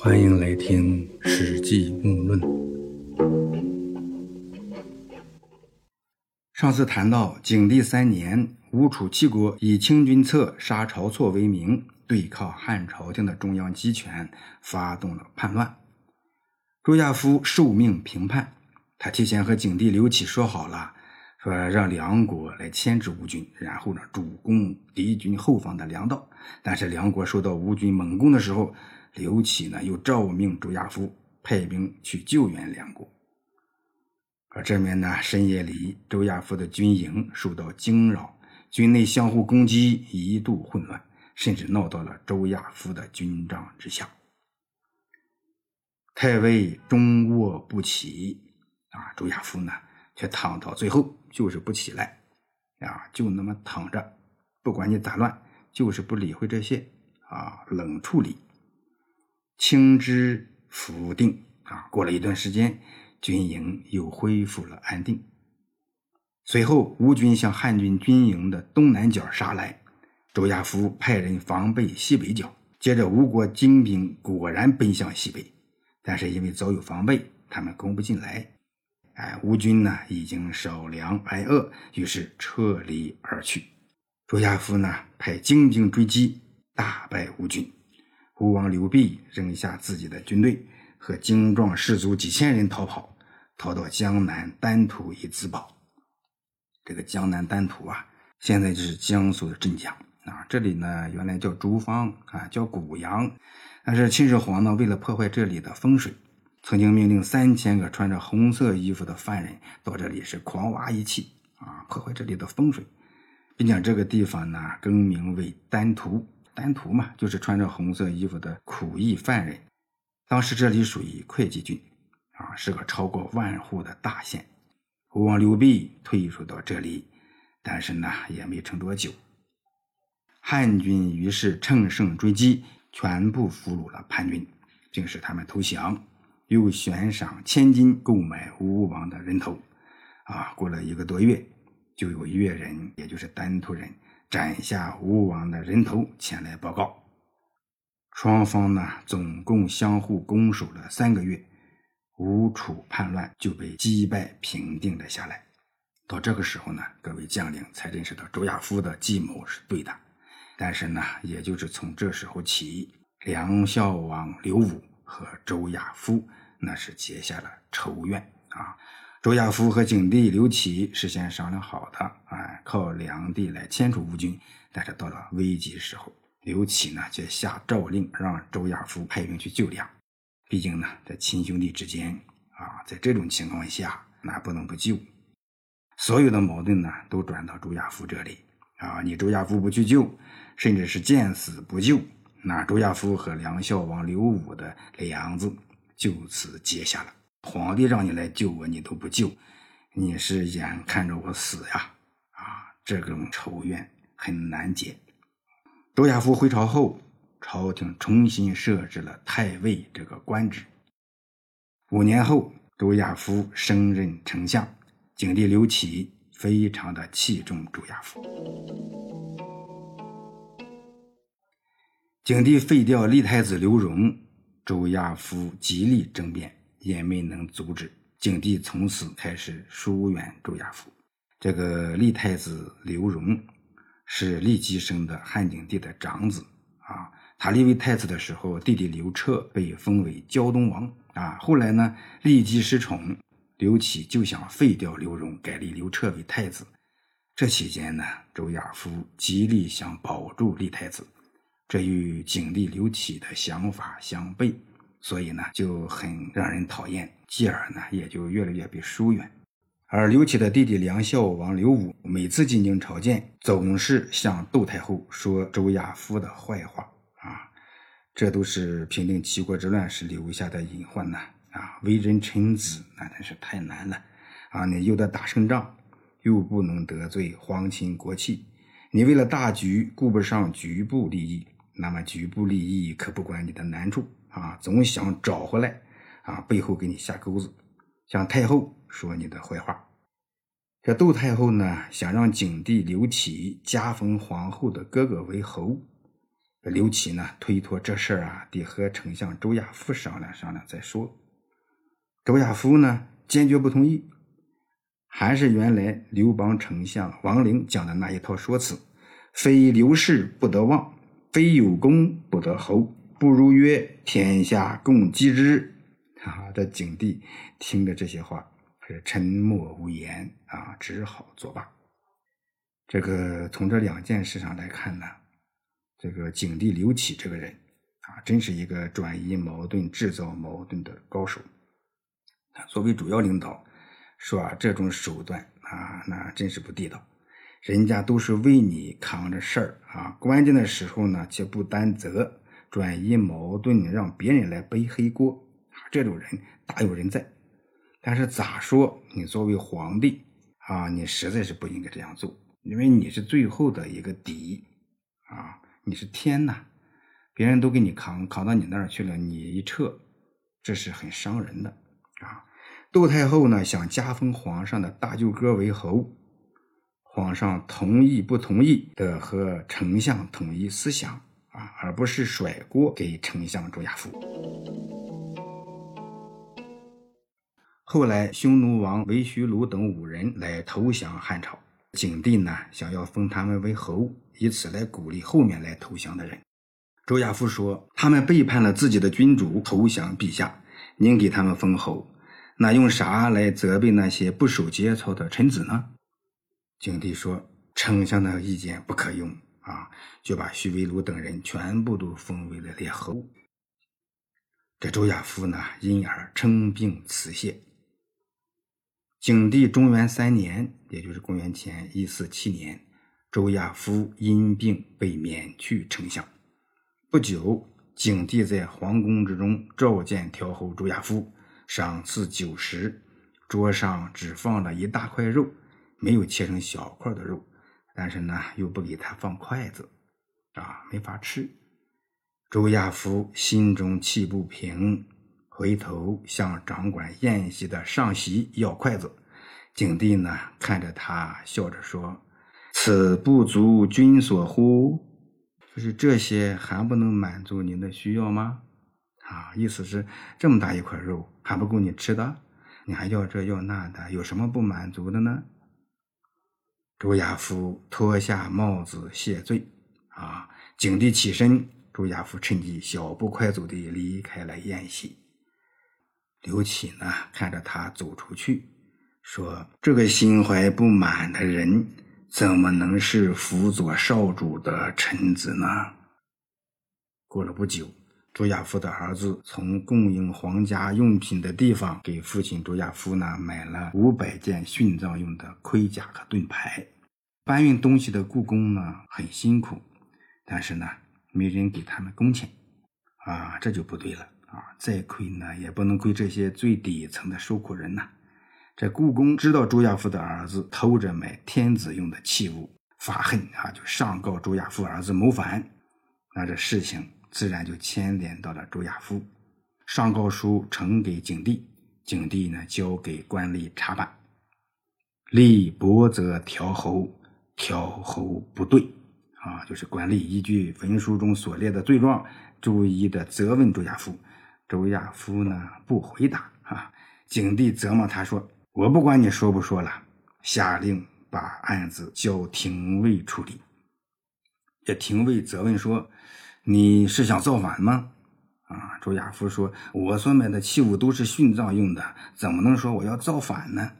欢迎来听《史记目论》。上次谈到景帝三年，吴楚七国以清君侧杀晁错为名，对抗汉朝廷的中央集权，发动了叛乱。周亚夫受命平叛，他提前和景帝刘启说好了，说让梁国来牵制吴军，然后呢主攻敌军后方的粮道。但是梁国受到吴军猛攻的时候，刘启呢又诏命周亚夫派兵去救援梁国。而这面呢，深夜里，周亚夫的军营受到惊扰，军内相互攻击，一度混乱，甚至闹到了周亚夫的军帐之下。太尉终卧不起，啊，周亚夫呢，却躺到最后就是不起来，啊，就那么躺着，不管你咋乱，就是不理会这些，啊，冷处理。清之福定，啊，过了一段时间。军营又恢复了安定。随后，吴军向汉军军营的东南角杀来，周亚夫派人防备西北角。接着，吴国精兵果然奔向西北，但是因为早有防备，他们攻不进来。哎，吴军呢已经少粮挨饿，于是撤离而去。周亚夫呢派精兵追击，大败吴军。吴王刘濞扔下自己的军队。和精壮士卒几千人逃跑，逃到江南丹徒以自保。这个江南丹徒啊，现在就是江苏的镇江啊。这里呢，原来叫竹方啊，叫古阳。但是秦始皇呢，为了破坏这里的风水，曾经命令三千个穿着红色衣服的犯人到这里是狂挖一气啊，破坏这里的风水，并将这个地方呢更名为丹徒。丹徒嘛，就是穿着红色衣服的苦役犯人。当时这里属于会稽郡，啊，是个超过万户的大县。吴王刘濞退守到这里，但是呢，也没撑多久。汉军于是乘胜追击，全部俘虏了叛军，并使他们投降，又悬赏千金购买吴王的人头。啊，过了一个多月，就有越人，也就是丹徒人，斩下吴王的人头前来报告。双方呢，总共相互攻守了三个月，吴楚叛乱就被击败平定了下来。到这个时候呢，各位将领才认识到周亚夫的计谋是对的。但是呢，也就是从这时候起，梁孝王刘武和周亚夫那是结下了仇怨啊。周亚夫和景帝刘启事先商量好的，哎，靠梁帝来牵出吴军，但是到了危急时候。刘启呢，却下诏令让周亚夫派兵去救梁。毕竟呢，在亲兄弟之间啊，在这种情况下，那不能不救。所有的矛盾呢，都转到周亚夫这里啊。你周亚夫不去救，甚至是见死不救，那周亚夫和梁孝王刘武的梁子就此结下了。皇帝让你来救我，你都不救，你是眼看着我死呀？啊，这种仇怨很难解。周亚夫回朝后，朝廷重新设置了太尉这个官职。五年后，周亚夫升任丞相，景帝刘启非常的器重周亚夫。景帝废掉立太子刘荣，周亚夫极力争辩，也没能阻止。景帝从此开始疏远周亚夫。这个立太子刘荣。是骊姬生的汉景帝的长子啊，他立为太子的时候，弟弟刘彻被封为胶东王啊。后来呢，骊姬失宠，刘启就想废掉刘荣，改立刘彻为太子。这期间呢，周亚夫极力想保住立太子，这与景帝刘启的想法相悖，所以呢就很让人讨厌，继而呢也就越来越被疏远。而刘启的弟弟梁孝王刘武每次进京朝见，总是向窦太后说周亚夫的坏话啊，这都是平定齐国之乱时留下的隐患呐啊！为人臣子那真是太难了啊！你又得打胜仗，又不能得罪皇亲国戚，你为了大局顾不上局部利益，那么局部利益可不管你的难处啊，总想找回来啊，背后给你下钩子，向太后。说你的坏话，这窦太后呢，想让景帝刘启加封皇后的哥哥为侯，刘启呢推脱这事儿啊，得和丞相周亚夫商量商量再说。周亚夫呢坚决不同意，还是原来刘邦丞相王陵讲的那一套说辞：非刘氏不得望，非有功不得侯，不如曰天下共击之。啊，这景帝听着这些话，是沉默无言啊，只好作罢。这个从这两件事上来看呢。这个景帝刘启这个人啊，真是一个转移矛盾、制造矛盾的高手。作为主要领导，说啊这种手段啊，那真是不地道。人家都是为你扛着事儿啊，关键的时候呢却不担责，转移矛盾，让别人来背黑锅，这种人大有人在。但是咋说，你作为皇帝啊，你实在是不应该这样做，因为你是最后的一个底啊。你是天呐，别人都给你扛，扛到你那儿去了，你一撤，这是很伤人的啊。窦太后呢想加封皇上的大舅哥为侯，皇上同意不同意的和丞相统一思想啊，而不是甩锅给丞相周亚夫。后来匈奴王韦虚卢等五人来投降汉朝，景帝呢想要封他们为侯。以此来鼓励后面来投降的人。周亚夫说：“他们背叛了自己的君主，投降陛下，您给他们封侯，那用啥来责备那些不守节操的臣子呢？”景帝说：“丞相的意见不可用啊！”就把徐威鲁等人全部都封为了列侯。这周亚夫呢，因而称病辞谢。景帝中元三年，也就是公元前一四七年。周亚夫因病被免去丞相。不久，景帝在皇宫之中召见调侯周亚夫，赏赐酒食。桌上只放了一大块肉，没有切成小块的肉，但是呢，又不给他放筷子，啊，没法吃。周亚夫心中气不平，回头向掌管宴席的上席要筷子。景帝呢，看着他，笑着说。此不足君所乎？就是这些还不能满足您的需要吗？啊，意思是这么大一块肉还不够你吃的，你还要这要那的，有什么不满足的呢？朱亚夫脱下帽子谢罪。啊，景帝起身，朱亚夫趁机小步快走地离开了宴席。刘启呢，看着他走出去，说：“这个心怀不满的人。”怎么能是辅佐少主的臣子呢？过了不久，周亚夫的儿子从供应皇家用品的地方给父亲周亚夫呢买了五百件殉葬用的盔甲和盾牌。搬运东西的故宫呢很辛苦，但是呢没人给他们工钱，啊，这就不对了啊！再亏呢也不能亏这些最底层的受苦人呐。这故宫知道周亚夫的儿子偷着买天子用的器物，发恨啊，就上告周亚夫儿子谋反。那这事情自然就牵连到了周亚夫。上告书呈给景帝，景帝呢交给官吏查办。立伯则调侯，调侯不对啊，就是官吏依据文书中所列的罪状，逐一的责问周亚夫。周亚夫呢不回答啊，景帝责骂他说。我不管你说不说了，下令把案子交廷尉处理。这廷尉责问说：“你是想造反吗？”啊，周亚夫说：“我所买的器物都是殉葬用的，怎么能说我要造反呢？”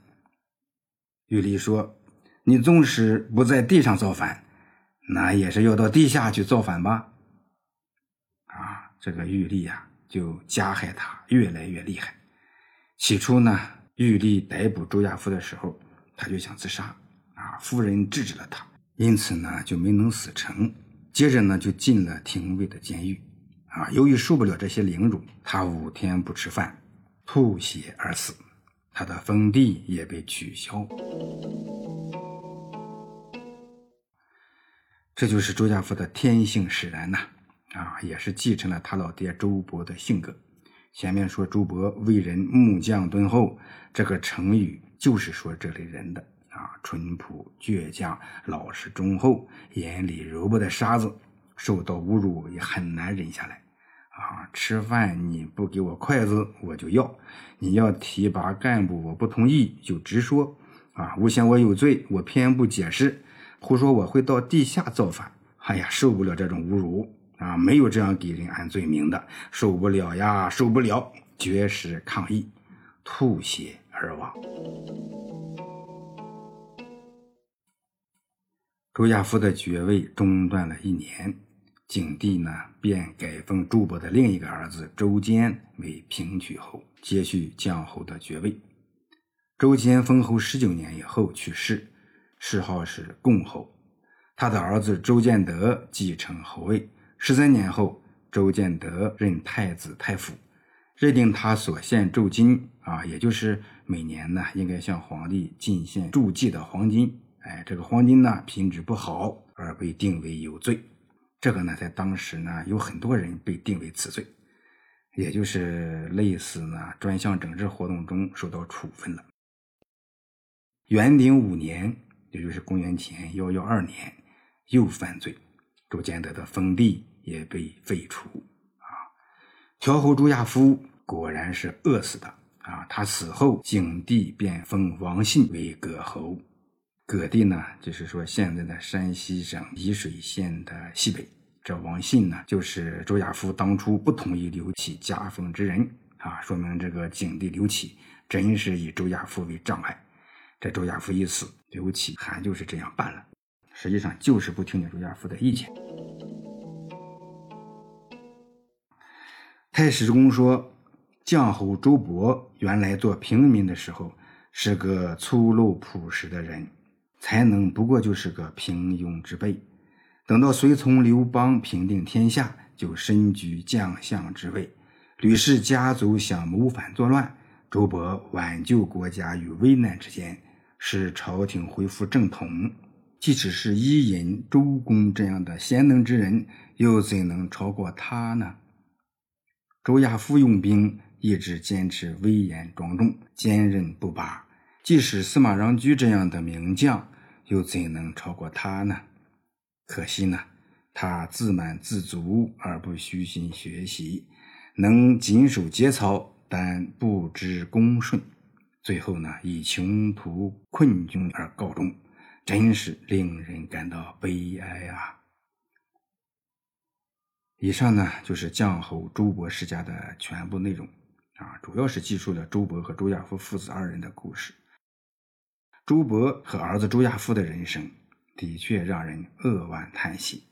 玉立说：“你纵使不在地上造反，那也是要到地下去造反吧？”啊，这个玉立呀，就加害他越来越厉害。起初呢。玉帝逮捕周亚夫的时候，他就想自杀，啊，夫人制止了他，因此呢就没能死成。接着呢就进了廷尉的监狱，啊，由于受不了这些凌辱，他五天不吃饭，吐血而死，他的封地也被取消。这就是周亚夫的天性使然呐，啊，也是继承了他老爹周勃的性格。前面说周勃为人木匠敦厚，这个成语就是说这类人的，淳朴倔强、老实忠厚、眼里揉不得沙子，受到侮辱也很难忍下来。啊，吃饭你不给我筷子，我就要；你要提拔干部，我不同意，就直说。啊，诬陷我有罪，我偏不解释，胡说我会到地下造反。哎呀，受不了这种侮辱啊！没有这样给人安罪名的，受不了呀，受不了！绝食抗议，吐血而亡。周亚夫的爵位中断了一年，景帝呢便改封周勃的另一个儿子周坚为平曲侯，接续将侯的爵位。周坚封侯十九年以后去世，谥号是共侯。他的儿子周建德继承侯位。十三年后，周建德任太子太傅，认定他所献铸金啊，也就是每年呢应该向皇帝进献铸祭的黄金。哎，这个黄金呢品质不好，而被定为有罪。这个呢，在当时呢，有很多人被定为此罪，也就是类似呢专项整治活动中受到处分了。元鼎五年，也就是公元前幺幺二年，又犯罪，朱建德的封地也被废除。啊，条侯朱亚夫果然是饿死的。啊，他死后，景帝便封王信为葛侯。葛地呢，就是说现在的山西省沂水县的西北。这王信呢，就是周亚夫当初不同意刘启加封之人啊，说明这个景帝刘启真是以周亚夫为障碍。这周亚夫一死，刘启还就是这样办了，实际上就是不听周亚夫的意见。太史公说，绛侯周勃原来做平民的时候是个粗陋朴实的人。才能不过就是个平庸之辈，等到随从刘邦平定天下，就身居将相之位。吕氏家族想谋反作乱，周勃挽救国家于危难之间，使朝廷恢复正统。即使是伊尹、周公这样的贤能之人，又怎能超过他呢？周亚夫用兵一直坚持威严庄重、坚韧不拔。即使司马穰苴这样的名将，又怎能超过他呢？可惜呢，他自满自足而不虚心学习，能谨守节操，但不知恭顺，最后呢，以穷途困窘而告终，真是令人感到悲哀啊！以上呢，就是绛侯周勃世家的全部内容啊，主要是记述了周勃和周亚夫父子二人的故事。朱勃和儿子朱亚夫的人生的确让人扼腕叹息。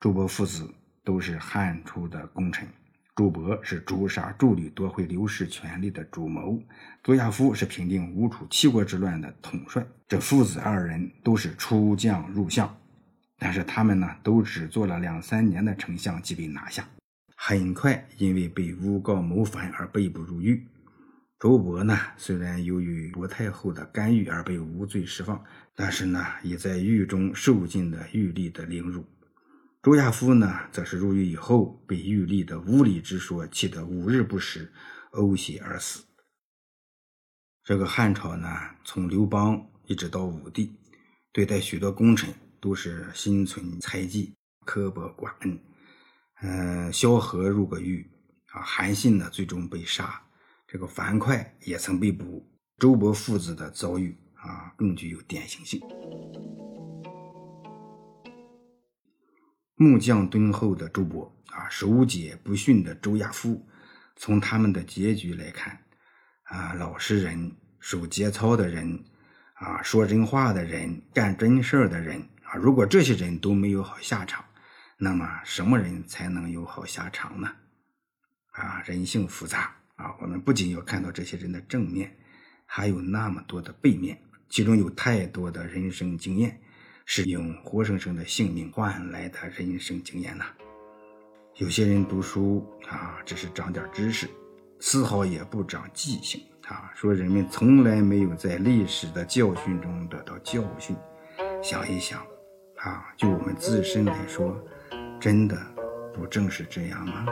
朱勃父子都是汉初的功臣，朱勃是诛杀周吕夺回刘氏权力的主谋，朱亚夫是平定吴楚七国之乱的统帅。这父子二人都是出将入相，但是他们呢，都只做了两三年的丞相即被拿下，很快因为被诬告谋反而被捕入狱。周勃呢，虽然由于薄太后的干预而被无罪释放，但是呢，也在狱中受尽了狱吏的凌辱。周亚夫呢，则是入狱以后被狱吏的无礼之说气得五日不食，呕血而死。这个汉朝呢，从刘邦一直到武帝，对待许多功臣都是心存猜忌、刻薄寡恩。嗯，萧何入过狱啊，韩信呢，最终被杀。这个樊哙也曾被捕，周勃父子的遭遇啊，更具有典型性。木匠敦厚的周勃啊，守节不驯的周亚夫，从他们的结局来看，啊，老实人、守节操的人，啊，说真话的人、干真事儿的人啊，如果这些人都没有好下场，那么什么人才能有好下场呢？啊，人性复杂。啊，我们不仅要看到这些人的正面，还有那么多的背面，其中有太多的人生经验，是用活生生的性命换来的人生经验呐。有些人读书啊，只是长点知识，丝毫也不长记性啊。说人们从来没有在历史的教训中得到教训，想一想啊，就我们自身来说，真的不正是这样吗？